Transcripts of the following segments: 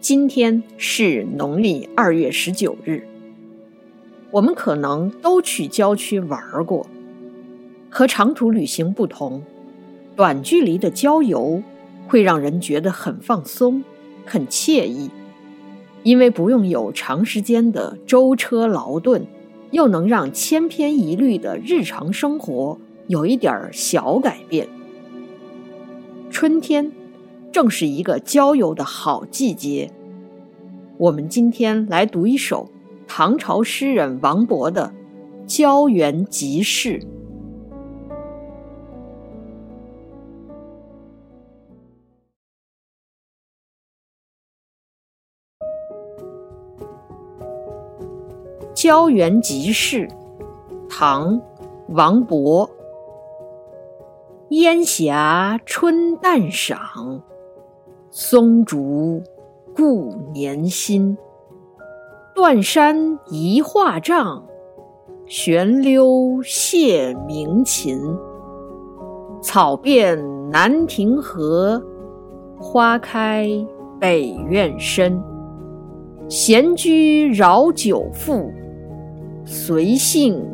今天是农历二月十九日。我们可能都去郊区玩过，和长途旅行不同，短距离的郊游会让人觉得很放松、很惬意，因为不用有长时间的舟车劳顿，又能让千篇一律的日常生活有一点小改变。春天正是一个郊游的好季节。我们今天来读一首。唐朝诗人王勃的《郊园集市》。《郊园集市》，唐·王勃。烟霞春淡赏，松竹故年新。断山移画丈，悬溜谢鸣禽。草遍南庭河，花开北院深。闲居饶酒赋，随性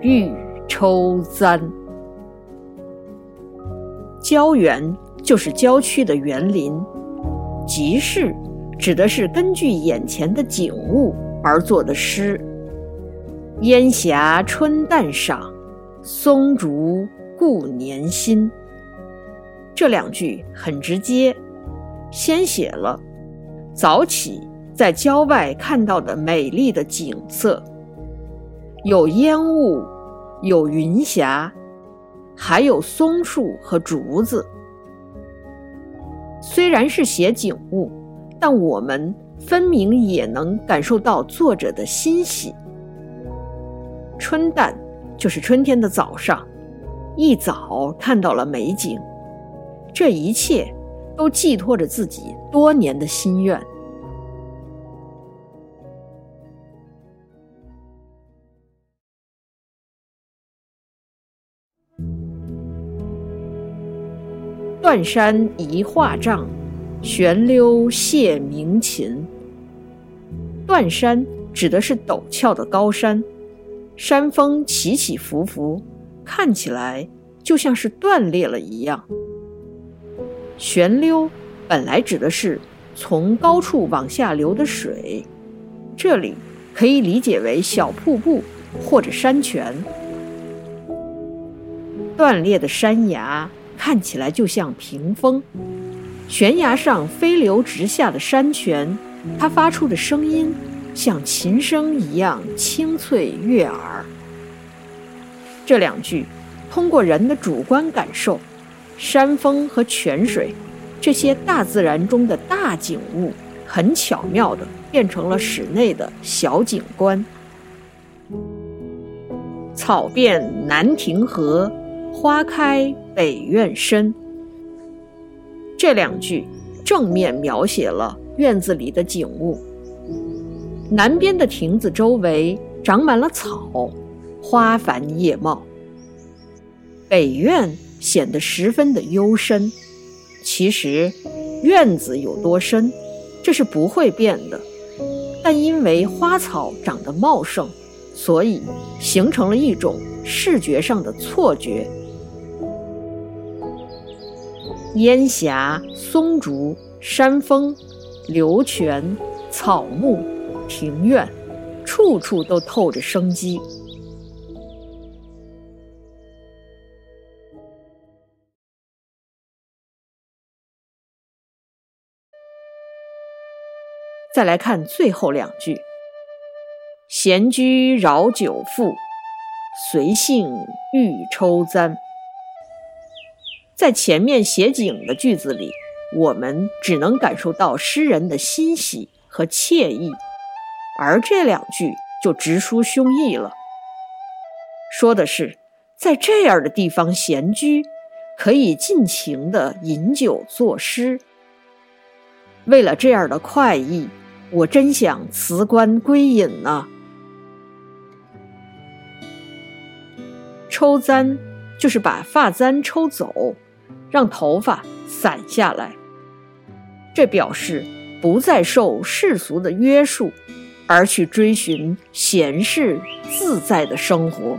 欲抽簪。郊原就是郊区的园林，集市。指的是根据眼前的景物而作的诗。烟霞春淡赏，松竹故年新。这两句很直接，先写了早起在郊外看到的美丽的景色，有烟雾，有云霞，还有松树和竹子。虽然是写景物。但我们分明也能感受到作者的欣喜。春淡就是春天的早上，一早看到了美景，这一切都寄托着自己多年的心愿。断山移画丈。悬溜谢鸣琴。断山指的是陡峭的高山，山峰起起伏伏，看起来就像是断裂了一样。悬溜本来指的是从高处往下流的水，这里可以理解为小瀑布或者山泉。断裂的山崖看起来就像屏风。悬崖上飞流直下的山泉，它发出的声音像琴声一样清脆悦耳。这两句通过人的主观感受，山峰和泉水这些大自然中的大景物，很巧妙地变成了室内的小景观。草遍南亭河，花开北院深。这两句正面描写了院子里的景物。南边的亭子周围长满了草，花繁叶茂。北院显得十分的幽深。其实，院子有多深，这是不会变的。但因为花草长得茂盛，所以形成了一种视觉上的错觉。烟霞、松竹、山峰、流泉、草木、庭院，处处都透着生机。再来看最后两句：“闲居饶酒赋，随性欲抽簪。”在前面写景的句子里，我们只能感受到诗人的欣喜和惬意，而这两句就直抒胸臆了，说的是在这样的地方闲居，可以尽情的饮酒作诗。为了这样的快意，我真想辞官归隐呢。抽簪就是把发簪抽走。让头发散下来，这表示不再受世俗的约束，而去追寻闲适自在的生活。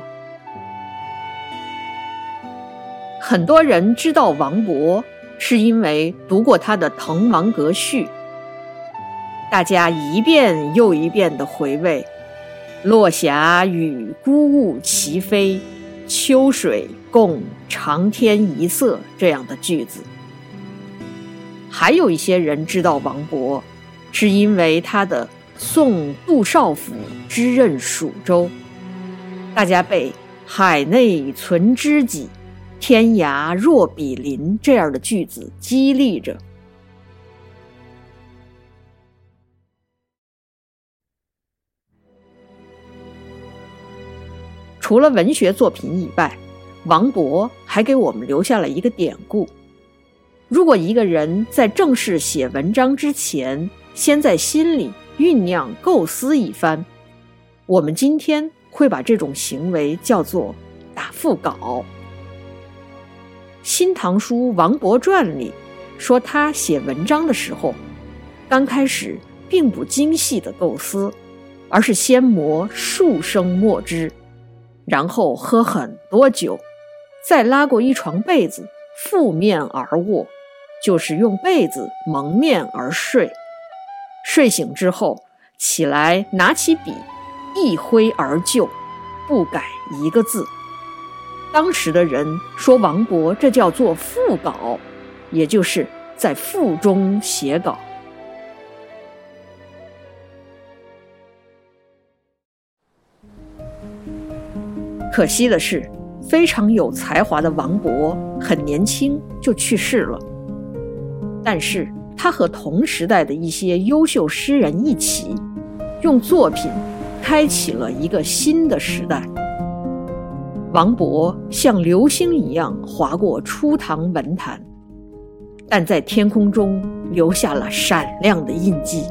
很多人知道王勃，是因为读过他的《滕王阁序》。大家一遍又一遍地回味“落霞与孤鹜齐飞，秋水共长天一色”这样的句子。还有一些人知道王勃，是因为他的《送杜少府之任蜀州》。大家被“海内存知己，天涯若比邻”这样的句子激励着。除了文学作品以外，王勃还给我们留下了一个典故：如果一个人在正式写文章之前，先在心里酝酿构思一番，我们今天会把这种行为叫做打腹稿。《新唐书·王勃传》里说，他写文章的时候，刚开始并不精细的构思，而是先磨数升墨汁。然后喝很多酒，再拉过一床被子，覆面而卧，就是用被子蒙面而睡。睡醒之后起来，拿起笔，一挥而就，不改一个字。当时的人说王勃这叫做赋稿，也就是在腹中写稿。可惜的是，非常有才华的王勃很年轻就去世了。但是他和同时代的一些优秀诗人一起，用作品开启了一个新的时代。王勃像流星一样划过初唐文坛，但在天空中留下了闪亮的印记。